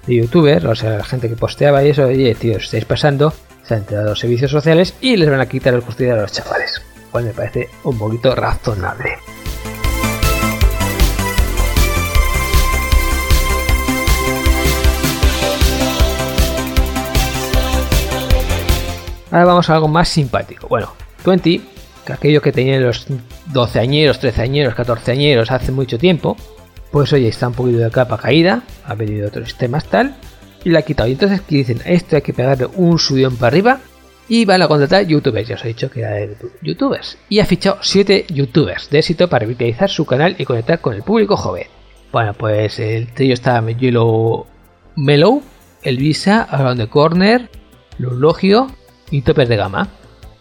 de youtubers, o sea, la gente que posteaba y eso, oye, tío, estáis pasando, enterado los servicios sociales y les van a quitar el justicia a los chavales. Pues me parece un poquito razonable. Ahora vamos a algo más simpático. Bueno, 20, que aquello que tenían los 12 añeros, 13 añeros, 14 añeros hace mucho tiempo, pues oye, está un poquito de capa caída, ha venido otros sistemas tal, y la ha quitado. Y entonces aquí dicen, esto hay que pegarle un subidón para arriba y van a contratar youtubers. Ya os he dicho que era de youtubers. Y ha fichado 7 youtubers de éxito para revitalizar su canal y conectar con el público joven. Bueno, pues el trío está Yellow Mellow, Elvisa, Around the Corner, Lulogio y Topper de Gama.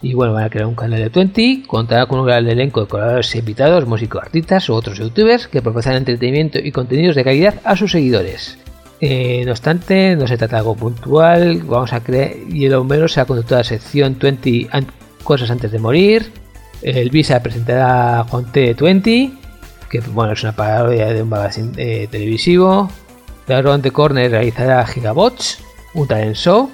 Y bueno, van a crear un canal de 20, contará con un gran elenco de colaboradores invitados, músicos, artistas u otros youtubers que proporcionan entretenimiento y contenidos de calidad a sus seguidores. Eh, no obstante, no se trata de algo puntual. Vamos a creer. Y el bombero se ha conducido a la sección 20 Cosas antes de morir. El Visa presentará T 20, que bueno, es una parodia de un magazine eh, televisivo. The de Corner realizará Gigabots, un talent show.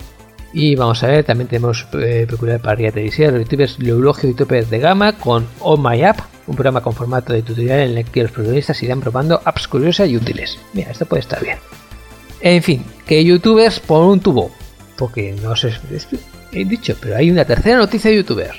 Y vamos a ver, también tenemos eh, peculiar parrilla televisiva de los youtubers Leulogio y youtubers de Gama con Oh My App, un programa con formato de tutorial en el que los protagonistas irán probando apps curiosas y útiles. Mira, esto puede estar bien. En fin, que youtubers por un tubo. Porque no sé, he dicho, pero hay una tercera noticia de youtubers.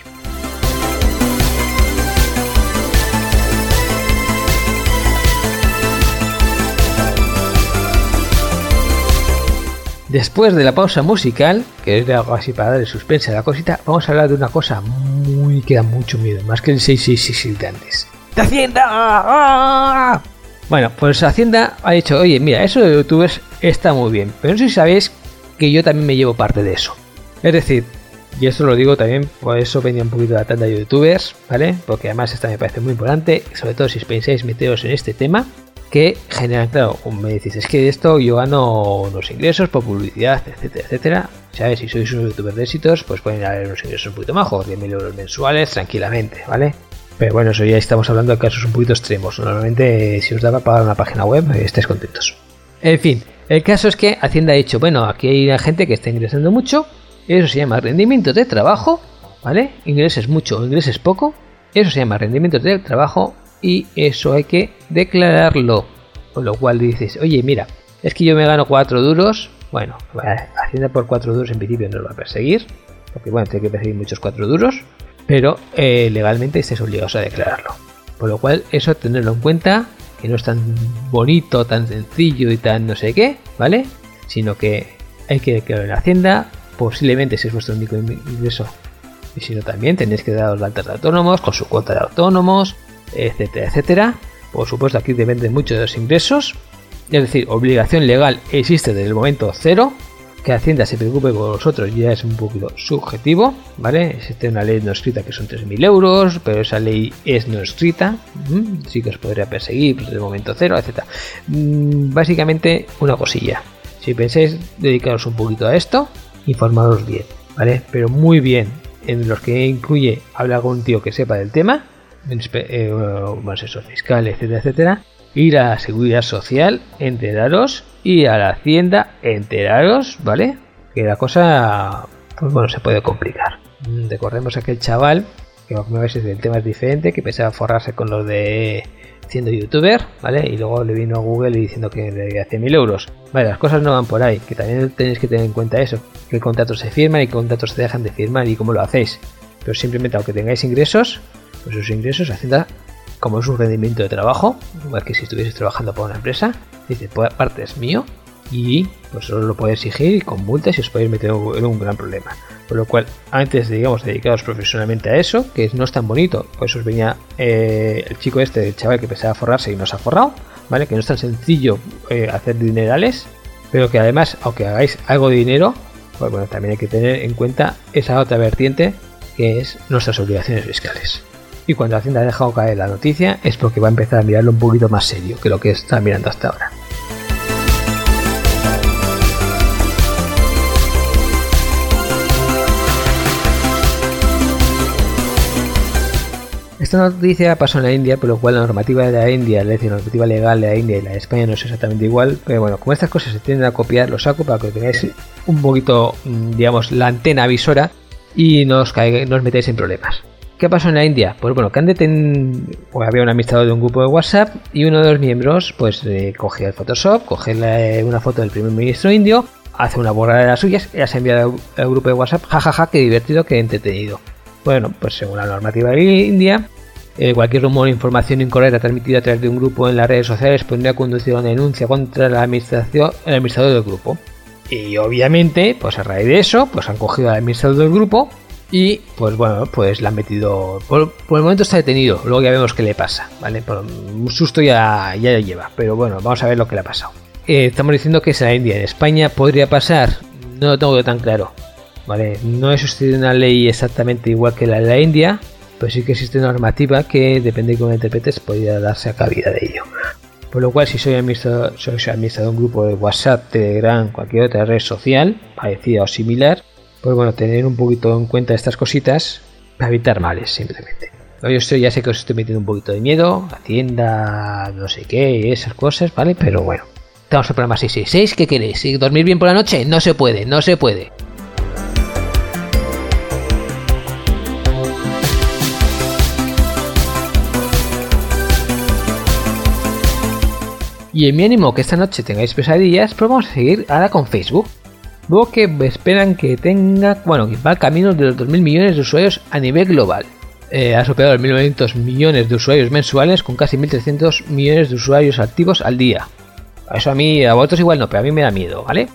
Después de la pausa musical, que es algo así para darle suspense a la cosita, vamos a hablar de una cosa muy que da mucho miedo, más que el 666 de antes. ¡De Hacienda! Bueno, pues Hacienda ha dicho, oye, mira, eso de youtubers está muy bien, pero no sé si sabéis que yo también me llevo parte de eso. Es decir, y esto lo digo también, por eso venía un poquito de la tanda de youtubers, ¿vale? Porque además esta me parece muy importante, sobre todo si pensáis meteros en este tema, que generan, claro, me decís, es que de esto yo gano unos ingresos por publicidad, etcétera, etcétera. ¿Sabes? Si sois un youtuber de éxitos, pues pueden haber unos ingresos un poquito majos, 10.000 euros mensuales, tranquilamente, ¿vale? Pero bueno, eso ya estamos hablando de casos un poquito extremos. Normalmente, si os daba pagar una página web, estáis contentos. En fin, el caso es que Hacienda ha dicho, bueno, aquí hay gente que está ingresando mucho, eso se llama rendimiento de trabajo, ¿vale? Ingreses mucho o ingreses poco, eso se llama rendimiento de trabajo y eso hay que declararlo. Con lo cual dices, oye, mira, es que yo me gano 4 duros, bueno, Hacienda por 4 duros en principio no nos va a perseguir, porque bueno, tiene que perseguir muchos 4 duros, pero eh, legalmente estés obligados a declararlo. Por lo cual, eso tenerlo en cuenta, que no es tan bonito, tan sencillo y tan no sé qué, ¿vale? Sino que hay que declararlo en Hacienda, posiblemente si es vuestro único ingreso. Y si no, también tenéis que daros de altas de autónomos, con su cuota de autónomos, etcétera, etcétera. Por supuesto, aquí depende mucho de los ingresos. Es decir, obligación legal existe desde el momento cero, que Hacienda se preocupe por vosotros ya es un poquito subjetivo, ¿vale? Existe una ley no escrita que son 3.000 euros, pero esa ley es no escrita, sí que os podría perseguir desde momento cero, etc. Mm, básicamente, una cosilla. Si pensáis dedicaros un poquito a esto, informaros bien, ¿vale? Pero muy bien. en los que incluye habla algún tío que sepa del tema, eh, eso, fiscal, etcétera, etcétera. Ir a la seguridad social, enteraros, y a la hacienda, enteraros, ¿vale? Que la cosa, pues bueno, se puede complicar. Recordemos aquel chaval, que a veces el tema es diferente, que pensaba forrarse con lo de siendo youtuber, ¿vale? Y luego le vino a Google diciendo que le debía 100.000 euros. Vale, las cosas no van por ahí, que también tenéis que tener en cuenta eso, qué contratos se firman y contratos se dejan de firmar y cómo lo hacéis. Pero simplemente aunque tengáis ingresos, pues esos ingresos Hacienda, como es un rendimiento de trabajo, igual que si estuvieses trabajando para una empresa, dice, pues parte es mío y pues solo lo puede exigir con multas y os podéis meter en un gran problema. Por lo cual, antes digamos, dedicados profesionalmente a eso, que no es tan bonito, pues os venía eh, el chico este, el chaval que pensaba forrarse y no se ha forrado, ¿vale? Que no es tan sencillo eh, hacer dinerales, pero que además, aunque hagáis algo de dinero, pues bueno, también hay que tener en cuenta esa otra vertiente que es nuestras obligaciones fiscales. Y cuando Hacienda ha dejado caer la noticia es porque va a empezar a mirarlo un poquito más serio que lo que está mirando hasta ahora. Esta noticia pasó en la India, por lo cual la normativa de la India, la normativa legal de la India y la de España no es exactamente igual. Pero bueno, como estas cosas se tienden a copiar, lo saco para que tengáis un poquito, mm, digamos, la antena avisora y no os, no os metáis en problemas. ¿Qué pasó en la India? Pues bueno, que pues había un administrador de un grupo de WhatsApp y uno de los miembros pues eh, el Photoshop, coge una foto del primer ministro indio, hace una borrada de las suyas y las envía al grupo de WhatsApp, jajaja, ja, ja, qué divertido, qué entretenido. Bueno, pues según la normativa de India, eh, cualquier rumor o información incorrecta transmitida a través de un grupo en las redes sociales podría conducir a una denuncia contra la administración, el administrador del grupo. Y obviamente, pues a raíz de eso, pues han cogido al administrador del grupo y pues bueno, pues la han metido. Por, el momento está detenido, luego ya vemos qué le pasa, ¿vale? Por un susto ya, ya lo lleva, pero bueno, vamos a ver lo que le ha pasado. Eh, estamos diciendo que es la India, en España podría pasar, no lo tengo tan claro, ¿vale? No existido una ley exactamente igual que la de la India, pues sí que existe normativa que, depende de cómo interpretes, podría darse a cabida de ello. Por lo cual, si soy administrador, soy de un grupo de WhatsApp, Telegram, cualquier otra red social, parecida o similar, pues bueno, tener un poquito en cuenta estas cositas para evitar males, simplemente. Yo estoy, ya sé que os estoy metiendo un poquito de miedo, Hacienda, no sé qué, esas cosas, ¿vale? Pero bueno, estamos en el programa 666, ¿qué queréis? ¿Dormir bien por la noche? No se puede, no se puede. Y en mi ánimo que esta noche tengáis pesadillas, pues vamos a seguir ahora con Facebook. Luego que esperan que tenga, bueno, que va camino de los 2.000 millones de usuarios a nivel global. Eh, ha superado los 1.900 millones de usuarios mensuales con casi 1.300 millones de usuarios activos al día. Eso a mí, a vosotros igual no, pero a mí me da miedo, ¿vale?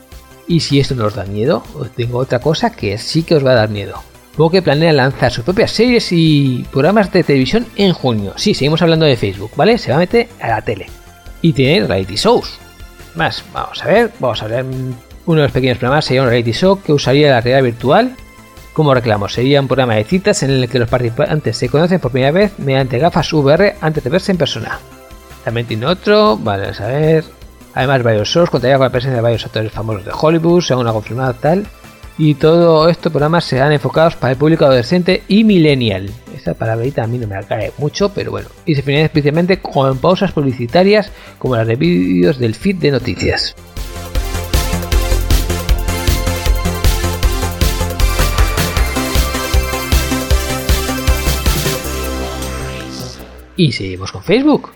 Y si esto no os da miedo, tengo otra cosa que sí que os va a dar miedo. Luego planea lanzar sus propias series y programas de televisión en junio. Sí, seguimos hablando de Facebook, ¿vale? Se va a meter a la tele y tiene reality shows. Más, vamos a ver, vamos a ver. Uno de los pequeños programas sería un reality show que usaría la realidad virtual como reclamo. Sería un programa de citas en el que los participantes se conocen por primera vez mediante gafas VR antes de verse en persona. También tiene otro, vale, a ver. Además, varios shows contaría con la presencia de varios actores famosos de Hollywood, según la confirmada tal. Y todo estos programas serán enfocados para el público adolescente y millennial. Esta palabrita a mí no me cae mucho, pero bueno. Y se finaliza especialmente con pausas publicitarias como las de vídeos del feed de noticias. Y seguimos con Facebook,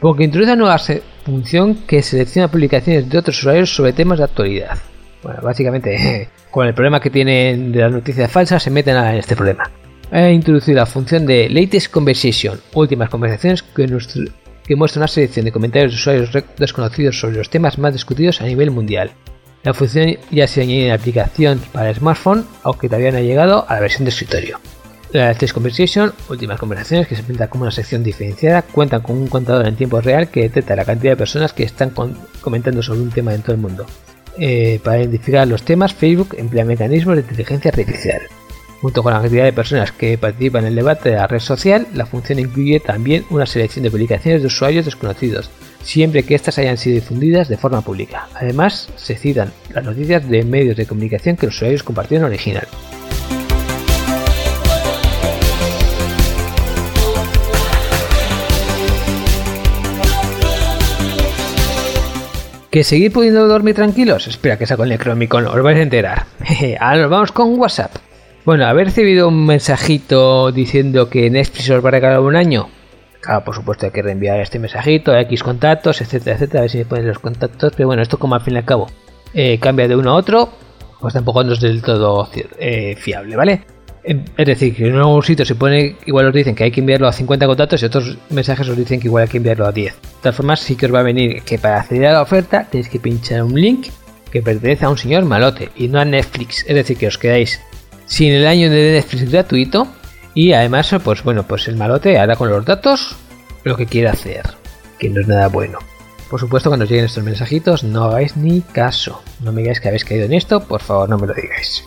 porque introduce una nueva función que selecciona publicaciones de otros usuarios sobre temas de actualidad. Bueno, básicamente, con el problema que tienen de las noticias falsas, se meten en este problema ha introducido la función de Latest Conversation, últimas conversaciones, que, muestra una selección de comentarios de usuarios desconocidos sobre los temas más discutidos a nivel mundial. La función ya se añade en la aplicación para smartphone, aunque todavía no ha llegado a la versión de escritorio. La Latest Conversation, últimas conversaciones, que se presenta como una sección diferenciada, cuentan con un contador en tiempo real que detecta la cantidad de personas que están comentando sobre un tema en todo el mundo. Eh, para identificar los temas, Facebook emplea mecanismos de inteligencia artificial. Junto con la cantidad de personas que participan en el debate de la red social, la función incluye también una selección de publicaciones de usuarios desconocidos, siempre que éstas hayan sido difundidas de forma pública. Además, se citan las noticias de medios de comunicación que los usuarios compartieron original. ¿Que seguir pudiendo dormir tranquilos? Espera que saco el Necromicon, os vais a enterar. Ahora nos vamos con WhatsApp. Bueno, haber recibido un mensajito diciendo que Netflix os va a regalar un año. Por supuesto hay que reenviar este mensajito X contactos, etcétera, etcétera, a ver si me ponen los contactos. Pero bueno, esto como al fin y al cabo eh, cambia de uno a otro, pues tampoco no es del todo eh, fiable, ¿vale? Es decir, que en algún sitio se pone, igual os dicen que hay que enviarlo a 50 contactos y otros mensajes os dicen que igual hay que enviarlo a 10. De todas formas, sí que os va a venir que para acceder a la oferta tenéis que pinchar un link que pertenece a un señor malote y no a Netflix. Es decir, que os quedáis sin el año de Netflix gratuito y además, pues bueno, pues el malote hará con los datos lo que quiera hacer, que no es nada bueno. Por supuesto, cuando os lleguen estos mensajitos, no hagáis ni caso. No me digáis que habéis caído en esto, por favor, no me lo digáis.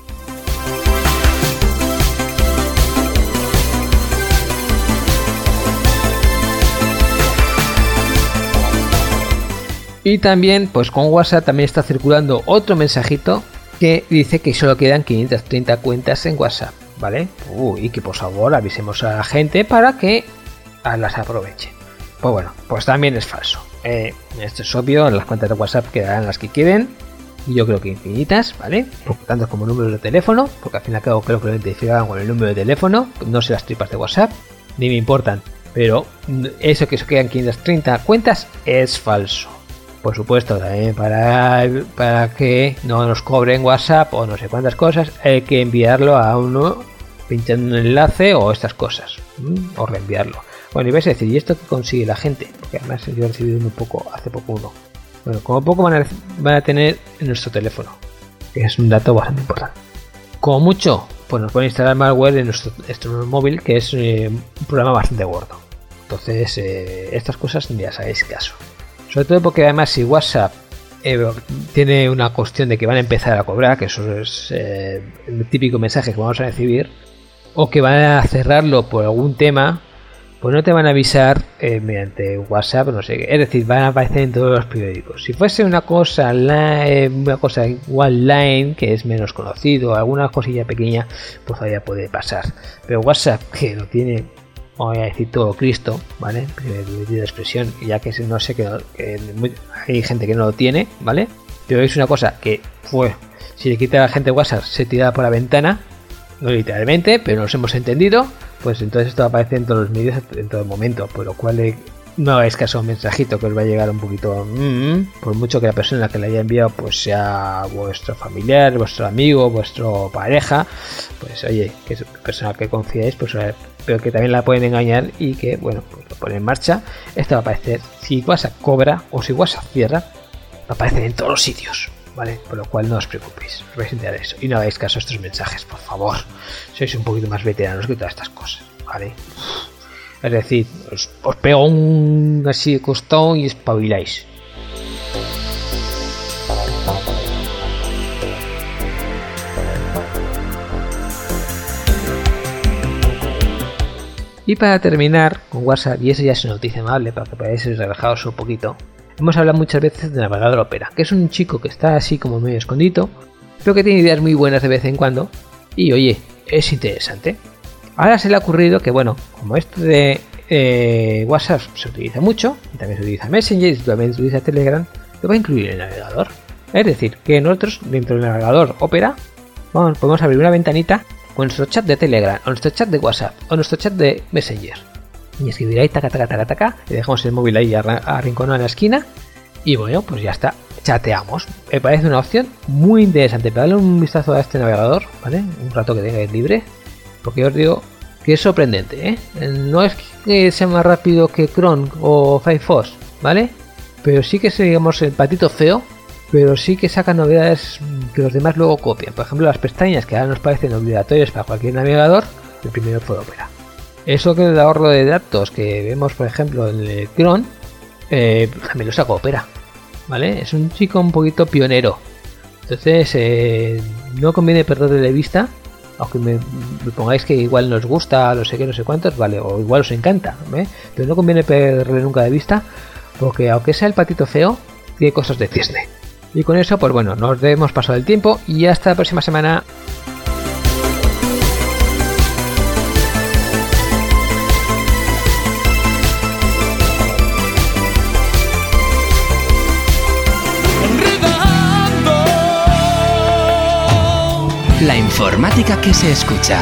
Y también, pues con WhatsApp también está circulando otro mensajito que dice que solo quedan 530 cuentas en WhatsApp, ¿vale? y que por favor avisemos a la gente para que las aproveche. Pues bueno, pues también es falso. Eh, esto es obvio, las cuentas de WhatsApp quedarán las que quieren. Y yo creo que infinitas, ¿vale? tanto como números de teléfono, porque al fin y al cabo creo que lo identificaban con el número de teléfono, no sé las tripas de WhatsApp, ni me importan. Pero eso que se quedan 530 cuentas es falso por supuesto, también para, para que no nos cobren WhatsApp o no sé cuántas cosas, hay que enviarlo a uno pinchando un enlace o estas cosas, o reenviarlo. Bueno, y vais a decir, ¿y esto qué consigue la gente? Porque además yo he recibido un poco, hace poco uno. Bueno, como poco van a, tener en nuestro teléfono, que es un dato bastante importante. Como mucho, pues nos pueden instalar malware en nuestro, móvil, que es eh, un programa bastante gordo. Entonces, eh, estas cosas ya sabéis caso. Sobre todo porque además si WhatsApp eh, tiene una cuestión de que van a empezar a cobrar, que eso es eh, el típico mensaje que vamos a recibir, o que van a cerrarlo por algún tema, pues no te van a avisar eh, mediante WhatsApp, no sé qué. Es decir, van a aparecer en todos los periódicos. Si fuese una cosa, una cosa igual line, que es menos conocido, alguna cosilla pequeña, pues todavía puede pasar. Pero WhatsApp, que lo tiene voy a decir todo Cristo, ¿vale? De expresión, ya que no sé que, hay gente que no lo tiene, ¿vale? Pero es una cosa que fue, si le quita a la gente WhatsApp, se tira por la ventana, literalmente, pero nos hemos entendido, pues entonces esto aparece en todos los medios en todo momento, por lo cual no hagáis caso a un mensajito que os va a llegar un poquito, mm, por mucho que la persona que le haya enviado pues sea vuestro familiar, vuestro amigo, vuestro pareja, pues oye, que es persona que confiáis, pues pero que también la pueden engañar y que, bueno, pues lo pone en marcha. Esto va a aparecer, si WhatsApp cobra o si WhatsApp cierra, va a aparecer en todos los sitios. ¿Vale? Por lo cual no os preocupéis, os vais a enterar eso. Y no hagáis caso a estos mensajes, por favor. Sois un poquito más veteranos que todas estas cosas, ¿vale? Es decir, os, pego un así de costón y espabiláis. Y para terminar con WhatsApp, y eso ya es una noticia amable para que podáis relajados un poquito, hemos hablado muchas veces de Navegador Opera, que es un chico que está así como medio escondido, pero que tiene ideas muy buenas de vez en cuando, y oye, es interesante. Ahora se le ha ocurrido que, bueno, como esto de eh, WhatsApp se utiliza mucho, y también se utiliza Messenger, y también se utiliza Telegram, lo va a incluir en el navegador. Es decir, que nosotros, dentro del navegador Opera, vamos, podemos abrir una ventanita con nuestro chat de Telegram, o nuestro chat de WhatsApp, o nuestro chat de Messenger. Y escribir ahí, taca, taca, taca, taca, y dejamos el móvil ahí arrinconado en la esquina, y bueno, pues ya está, chateamos. Me parece una opción muy interesante. Para darle un vistazo a este navegador, ¿vale? Un rato que tengáis libre, porque os digo que es sorprendente, ¿eh? No es que sea más rápido que Chrome o Firefox, ¿vale? Pero sí que es, digamos, el patito feo, pero sí que saca novedades que los demás luego copian. Por ejemplo, las pestañas que ahora nos parecen obligatorias para cualquier navegador, el primero fue Opera. Eso que el ahorro de datos que vemos, por ejemplo, en el Chrome, eh, también lo saca Opera, ¿vale? Es un chico un poquito pionero. Entonces, eh, no conviene perderle de vista aunque me, pongáis que igual nos gusta, no sé qué, no sé cuántos, vale, o igual os encanta, ¿eh? pero no conviene perderle nunca de vista, porque aunque sea el patito feo, tiene cosas de cisne. Y con eso, pues bueno, nos hemos pasado el tiempo y hasta la próxima semana. Informática que se escucha.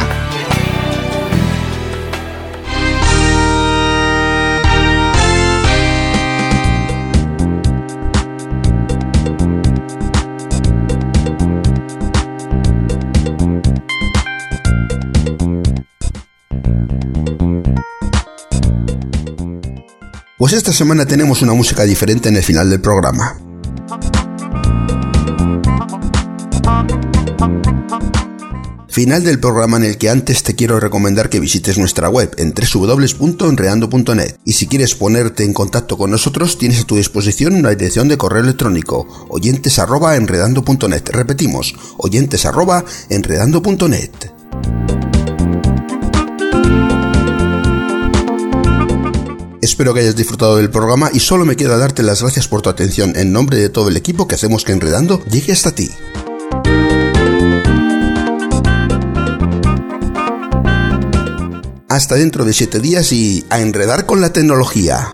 Pues esta semana tenemos una música diferente en el final del programa. Final del programa en el que antes te quiero recomendar que visites nuestra web en www.enredando.net y si quieres ponerte en contacto con nosotros tienes a tu disposición una dirección de correo electrónico oyentes@enredando.net. Repetimos, oyentes@enredando.net. Espero que hayas disfrutado del programa y solo me queda darte las gracias por tu atención en nombre de todo el equipo que hacemos que Enredando llegue hasta ti. Hasta dentro de 7 días y a enredar con la tecnología.